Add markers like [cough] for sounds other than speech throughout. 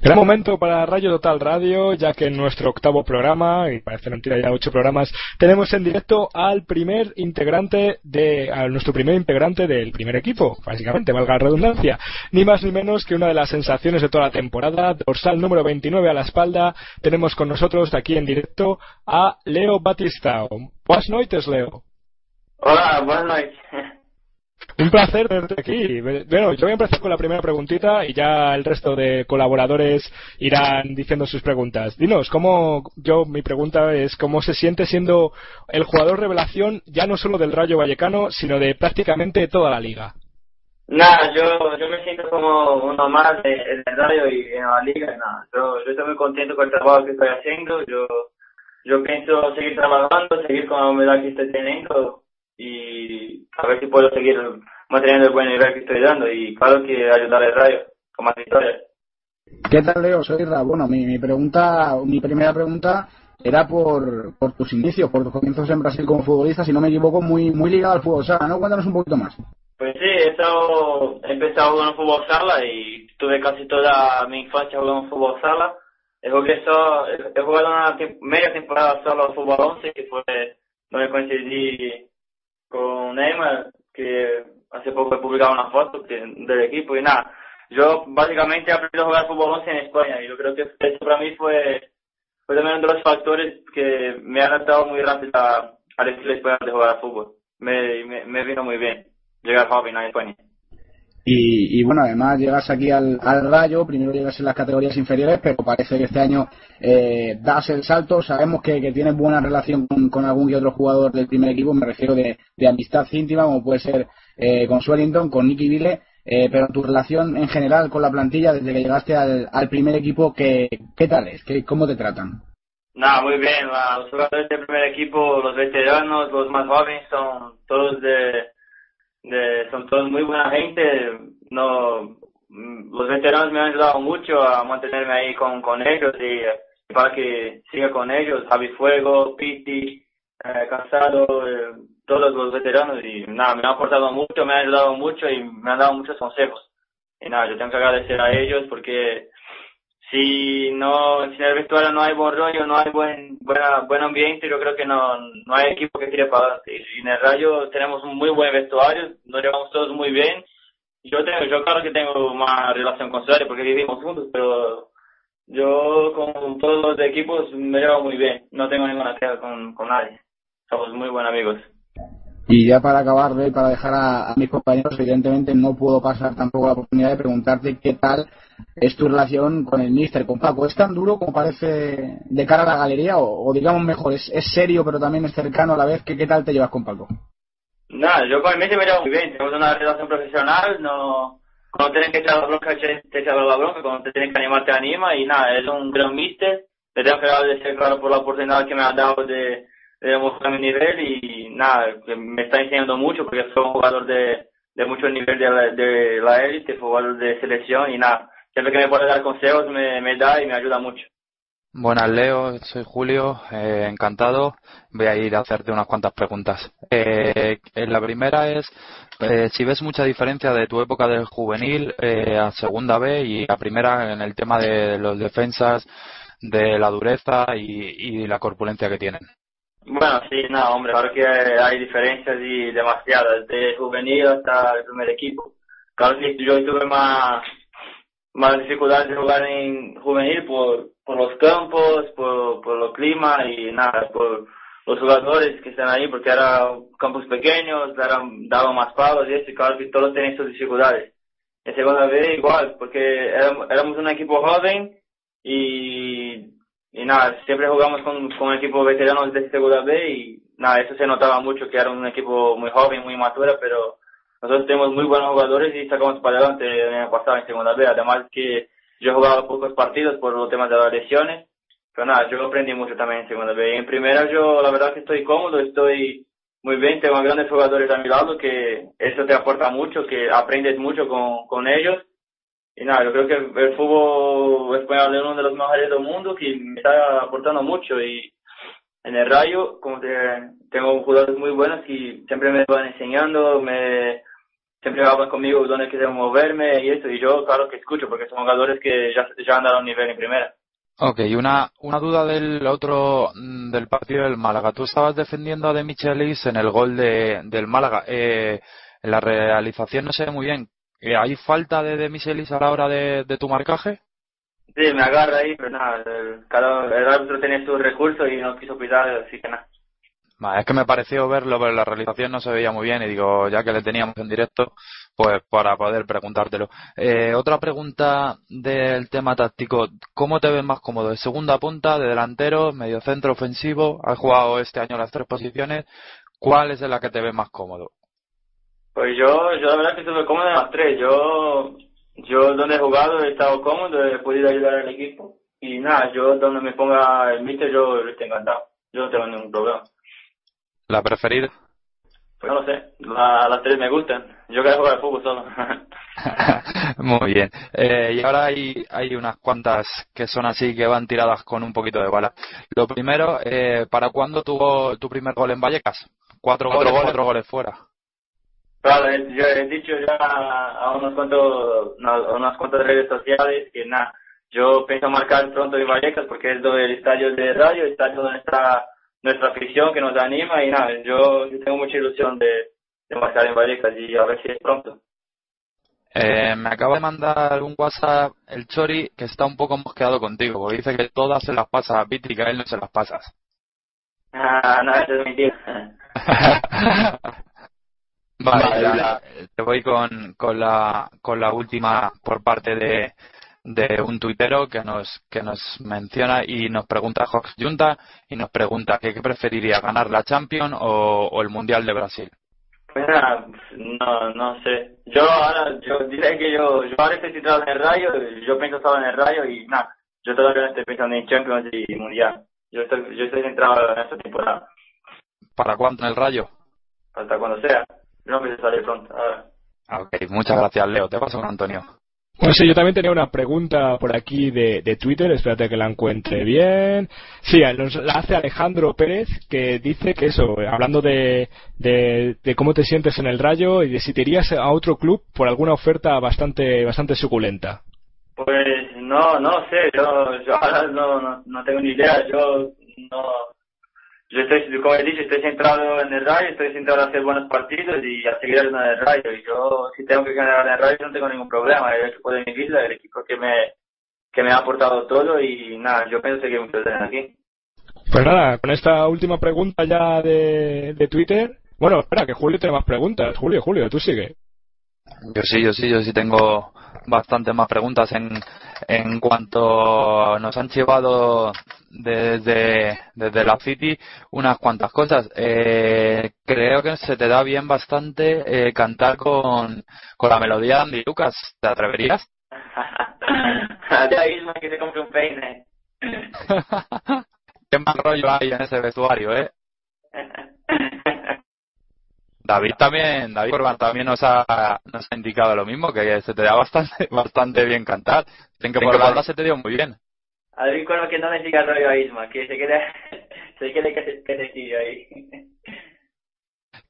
Gran momento para Rayo Total Radio, ya que en nuestro octavo programa, y parece mentira ya ocho programas, tenemos en directo al primer integrante de, a nuestro primer integrante del primer equipo, básicamente, valga la redundancia, ni más ni menos que una de las sensaciones de toda la temporada, dorsal número 29 a la espalda, tenemos con nosotros aquí en directo a Leo Batista. Buenas noches, Leo. Hola, buenas noches. Un placer tenerte aquí. Bueno, yo voy a empezar con la primera preguntita y ya el resto de colaboradores irán diciendo sus preguntas. Dinos, ¿cómo, yo, mi pregunta es, ¿cómo se siente siendo el jugador revelación ya no solo del Rayo Vallecano, sino de prácticamente toda la liga? Nada, yo, yo me siento como uno más de- del radio y en la liga nada. Yo, yo estoy muy contento con el trabajo que estoy haciendo. Yo, yo pienso seguir trabajando, seguir con la humedad que estoy teniendo y a ver si puedo seguir manteniendo el buen nivel que estoy dando y claro que ayudar al radio con más victorias. ¿Qué tal, Leo? Soy Ra. Bueno, mi, mi pregunta, mi primera pregunta era por, por tus inicios, por tus comienzos en Brasil como futbolista, si no me equivoco, muy muy ligado al fútbol sala, ¿no? Cuéntanos un poquito más. Pues sí, he, estado, he empezado jugando fútbol sala y tuve casi toda mi infancia jugando fútbol sala. He, jugué so- he jugado una media temporada solo al fútbol 11, que fue donde coincidí con Neymar, que hace poco he publicado una foto del equipo y nada. Yo básicamente he aprendido a jugar fútbol 11 en España y yo creo que eso para mí fue, fue también uno de los factores que me ha adaptado muy rápido al estilo español de jugar al fútbol. Me, me, me vino muy bien llegar joven a España. Y, y bueno, además llegas aquí al, al Rayo, primero llegas en las categorías inferiores, pero parece que este año eh, das el salto. Sabemos que, que tienes buena relación con, con algún que otro jugador del primer equipo, me refiero de, amistad íntima, como puede ser eh, con Swellington, con Nicky Vile, eh, pero tu relación en general con la plantilla desde que llegaste al, al primer equipo, ¿qué, qué tal es? ¿Qué, ¿Cómo te tratan? Nada, muy bien. Los jugadores del primer equipo, los veteranos, los más jóvenes, son todos de, de son todos muy buena gente. No, los veteranos me han ayudado mucho a mantenerme ahí con, con ellos y para que siga con ellos. Javi Fuego, Piti, eh, Cansado, eh, todos los veteranos y nada, me han aportado mucho, me han ayudado mucho y me han dado muchos consejos. Y nada, yo tengo que agradecer a ellos porque si no si en el vestuario no hay buen rollo no hay buen buena, buen ambiente yo creo que no no hay equipo que tire para adelante. En el Rayo tenemos un muy buen vestuario nos llevamos todos muy bien. Yo tengo yo claro que tengo más relación con Suárez porque vivimos juntos pero yo con todos los equipos me llevo muy bien no tengo ninguna queja con, con nadie. Somos muy buenos amigos Y ya para acabar, Rey, para dejar a, mis compañeros, evidentemente no puedo pasar tampoco la oportunidad de preguntarte qué tal es tu relación con el míster, con Paco. ¿Es tan duro como parece de cara a la galería? O, digamos mejor, ¿es, es serio pero también es cercano a la vez? ¿Qué, qué tal te llevas con Paco? Nada, yo con el Messi me llevo muy bien. Tenemos una relación profesional. No, cuando tienes que echar la bronca, te te echa la bronca. Cuando te tienes que animar, te anima. Y nada, es un gran mister. Le tengo que agradecer, claro, por la oportunidad que me ha dado de, de demostrar mi nivel. Y nada, me está enseñando mucho porque soy un jugador de, de mucho nivel de la, de la élite, jugador de selección. Y nada, siempre que me puede dar consejos, me, me da y me ayuda mucho. Buenas, Leo. Soy Julio. eh, encantado. Voy a ir a hacerte unas cuantas preguntas. Eh, eh, la primera es eh, si ves mucha diferencia de tu época del juvenil eh, a segunda B y a primera en el tema de los defensas, de la dureza y, y la corpulencia que tienen. Bueno, sí, no, hombre, claro que hay diferencias y demasiadas, de juvenil hasta el primer equipo. Claro que yo tuve más, más dificultades de jugar en juvenil por, por los campos, por, por los climas y nada, por los jugadores que están ahí, porque eran campos pequeños, eran, daban más palos y eso, y claro que todos tienen sus dificultades. En segunda vez igual, porque éramos, éramos un equipo joven y y nada, siempre jugamos con, con equipos veteranos de segunda B y nada, eso se notaba mucho que era un equipo muy joven, muy maduro, pero nosotros tenemos muy buenos jugadores y sacamos para adelante el año pasado en segunda B, además que yo he jugado pocos partidos por los temas de las lesiones, pero nada, yo aprendí mucho también en segunda B. En primera yo la verdad que estoy cómodo, estoy muy bien, tengo grandes jugadores a mi lado que eso te aporta mucho, que aprendes mucho con, con ellos. Y nada, yo creo que el fútbol es uno de los mejores del mundo que me está aportando mucho y en el Rayo, como te, tengo jugadores muy buenos y siempre me van enseñando, me siempre hablan conmigo dónde quiero moverme y eso, y yo claro que escucho porque son jugadores que ya, ya han dado un nivel en primera. Ok, una, una duda del otro, mm, del partido del Málaga. Tú estabas defendiendo a De Michelis en el gol de, del Málaga. Eh, en la realización no sé muy bien. Eh, ¿Hay falta de De Michelis a la hora de, de tu marcaje? Sí, me agarra ahí, pero nada, el, el árbitro tenía sus recursos y no quiso pitar, así que nada. Es que me pareció verlo, pero la realización no se veía muy bien y digo, ya que le teníamos en directo, pues para poder preguntártelo. Eh, otra pregunta del tema táctico, ¿cómo te ves más cómodo? ¿De segunda punta, de delantero, medio centro ofensivo? Has jugado este año las tres posiciones. ¿Cuál es en la que te ves más cómodo? Pues yo, yo la verdad que estoy cómodo en las tres. Yo, yo donde he jugado he estado cómodo, he podido ayudar al equipo. Y nada, yo donde me ponga el míster yo estoy encantado. Yo no tengo ningún problema. ¿La preferida? Pues no lo sé, la, las tres me gustan. Yo quiero jugar al fútbol solo. [laughs] Muy bien. Eh, y ahora hay, hay unas cuantas que son así que van tiradas con un poquito de bala. Lo primero, eh, ¿para cuándo tuvo tu primer gol en Vallecas? Cuatro, goles, cuatro goles fuera. Claro, yo he dicho ya a unos cuantos, a unas cuantas redes sociales que nada, yo pienso marcar pronto en Vallecas porque es el estadio de radio, el estadio donde está nuestra afición que nos anima y nada, yo, yo tengo mucha ilusión de, de marcar en Vallecas y a ver si es pronto. Eh, me acaba de mandar un WhatsApp el Chori que está un poco mosqueado contigo, porque dice que todas se las pasa a Viti y que a él no se las pasas. Ah, no, eso es mentira. [laughs] Vale, te voy con, con, la, con la última por parte de, de un tuitero que nos, que nos menciona y nos pregunta Jorge Junta y nos pregunta que qué preferiría ganar la Champions o, o el Mundial de Brasil. Pues nada, no, no sé. Yo ahora, yo diré que yo, yo ahora estoy situado en el Rayo, yo pienso solo en el Rayo y nada, yo todavía estoy pensando en Champions y Mundial. Yo estoy, yo estoy centrado en esta temporada, ¿Para cuánto en el Rayo? hasta cuando sea. No salir pronto, ahora. Ah, Ok, muchas gracias Leo. Te paso con Antonio. Bueno, sí, yo también tenía una pregunta por aquí de, de Twitter, espérate que la encuentre bien. Sí, nos la hace Alejandro Pérez, que dice que eso, hablando de, de, de cómo te sientes en el Rayo y de si te irías a otro club por alguna oferta bastante, bastante suculenta. Pues no, no sé, yo, yo ahora no, no, no tengo ni idea, yo no, yo estoy, como he dicho, estoy centrado en el Rayo, estoy centrado en hacer buenos partidos y a seguir ayudando en el Rayo. Y yo, si tengo que ganar en el Rayo, no tengo ningún problema. El equipo de mi vida, el equipo que me, que me ha aportado todo y nada, yo pienso que me quedaré aquí. Pues nada, con esta última pregunta ya de, de Twitter. Bueno, espera, que Julio tiene más preguntas. Julio, Julio, tú sigue. Yo sí, yo sí, yo sí tengo bastantes más preguntas en, en cuanto nos han llevado desde, desde la City unas cuantas cosas. Eh, creo que se te da bien bastante eh, cantar con, con la melodía de Andy Lucas. ¿Te atreverías? [laughs] que se compre un peine. [laughs] Qué mal rollo hay en ese vestuario, ¿eh? [laughs] David también, David Corban también nos ha, nos ha indicado lo mismo, que se te da bastante, [laughs] bastante bien cantar. Dicen que por la banda se te dio muy bien. A con lo que no le siga el rollo a Isma, que se quede, [laughs] se quede que se, que se siga ahí.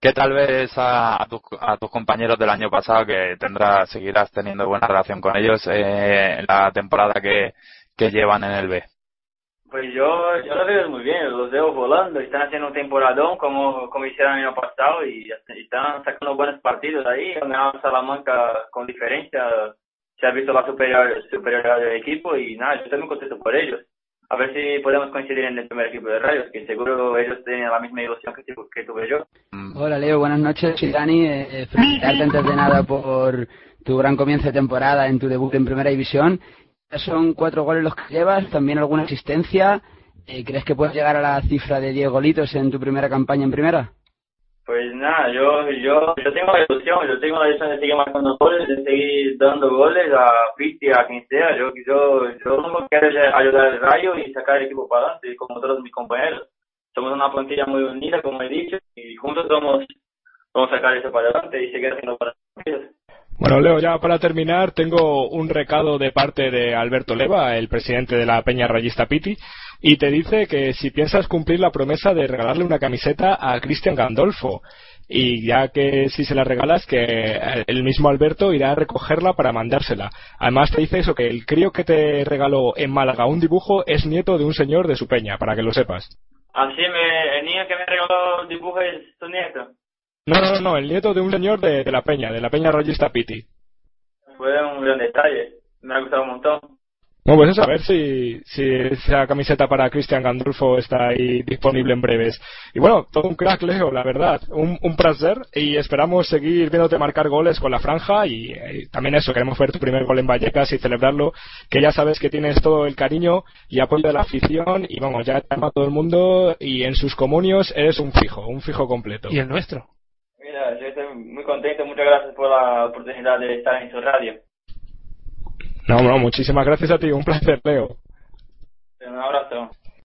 ¿Qué tal vez a, a, tus, a tus compañeros del año pasado que tendrás, seguirás teniendo buena relación con ellos eh, en la temporada que, que llevan en el B? Pues yo, yo lo veo muy bien, los veo volando, están haciendo un temporadón como, como hicieron el año pasado y, y están sacando buenos partidos ahí, ganaron Salamanca con diferencia, se ha visto la superior, superioridad del equipo y nada, yo estoy muy contento por ellos. A ver si podemos coincidir en el primer equipo de Rayos, que seguro ellos tienen la misma ilusión que, que tuve yo. Hola Leo, buenas noches. Soy Dani. Eh, felicitarte antes de nada por tu gran comienzo de temporada en tu debut en Primera División. Son cuatro goles los que llevas, también alguna asistencia. Eh, ¿Crees que puedes llegar a la cifra de 10 golitos en tu primera campaña en Primera? Pues nada, yo, yo, yo tengo la ilusión, yo tengo la ilusión de seguir marcando goles, de seguir dando goles a Pitti, a quien sea. Yo, yo, yo quiero ayudar al Rayo y sacar el equipo para adelante, como todos mis compañeros. Somos una plantilla muy unida, como he dicho, y juntos vamos, vamos a sacar eso para adelante y seguir haciendo para ellos. Bueno, Leo, ya para terminar, tengo un recado de parte de Alberto Leva, el presidente de la Peña Rayista Piti, y te dice que si piensas cumplir la promesa de regalarle una camiseta a Cristian Gandolfo, y ya que si se la regalas, que el mismo Alberto irá a recogerla para mandársela. Además te dice eso, que el crío que te regaló en Málaga un dibujo es nieto de un señor de su peña, para que lo sepas. Así me, el niño que me regaló el dibujo es tu nieto. No, no, no, el nieto de un señor de, de la peña, de la peña Rayista Piti. Fue un gran detalle, me ha gustado un montón. Bueno, pues eso, a ver si, si esa camiseta para Cristian Gandolfo está ahí disponible en breves. Y bueno, todo un crack, Leo, la verdad. Un, un placer y esperamos seguir viéndote marcar goles con la franja y, eh, también eso, queremos ver tu primer gol en Vallecas y celebrarlo, que ya sabes que tienes todo el cariño y apoyo de la afición y vamos, ya te ama todo el mundo y en sus comunios eres un fijo, un fijo completo. Y el nuestro. Mira, yo estoy muy contento, muchas gracias por la oportunidad de estar en su radio. No, no, muchísimas gracias a ti, un placer, Leo. Un abrazo.